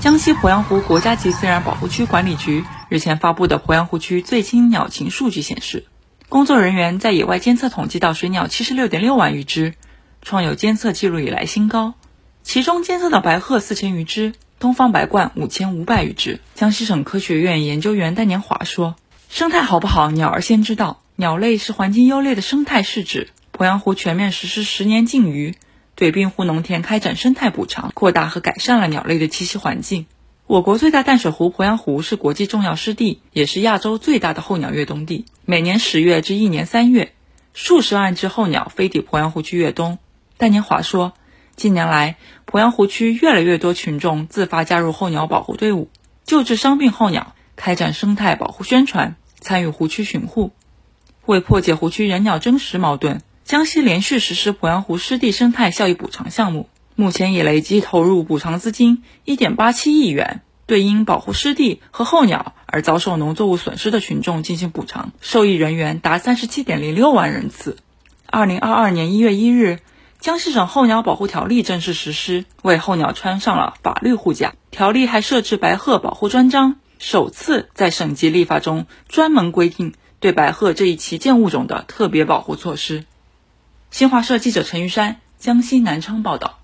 江西鄱阳湖国家级自然保护区管理局日前发布的鄱阳湖区最新鸟禽数据显示，工作人员在野外监测统计到水鸟七十六点六万余只，创有监测记录以来新高。其中监测到白鹤四千余只，东方白鹳五千五百余只。江西省科学院研究员戴年华说：“生态好不好，鸟儿先知道。鸟类是环境优劣的生态试纸。鄱阳湖全面实施十年禁渔。”对滨湖农田开展生态补偿，扩大和改善了鸟类的栖息环境。我国最大淡水湖鄱阳湖是国际重要湿地，也是亚洲最大的候鸟越冬地。每年十月至一年三月，数十万只候鸟飞抵鄱阳湖区越冬。戴年华说，近年来，鄱阳湖区越来越多群众自发加入候鸟保护队伍，救治伤病候鸟，开展生态保护宣传，参与湖区巡护，为破解湖区人鸟争食矛盾。江西连续实施鄱阳湖湿地生态效益补偿项目，目前已累计投入补偿资金一点八七亿元，对因保护湿地和候鸟而遭受农作物损失的群众进行补偿，受益人员达三十七点零六万人次。二零二二年一月一日，江西省候鸟保护条例正式实施，为候鸟穿上了法律护甲。条例还设置白鹤保护专章，首次在省级立法中专门规定对白鹤这一旗舰物种的特别保护措施。新华社记者陈玉山，江西南昌报道。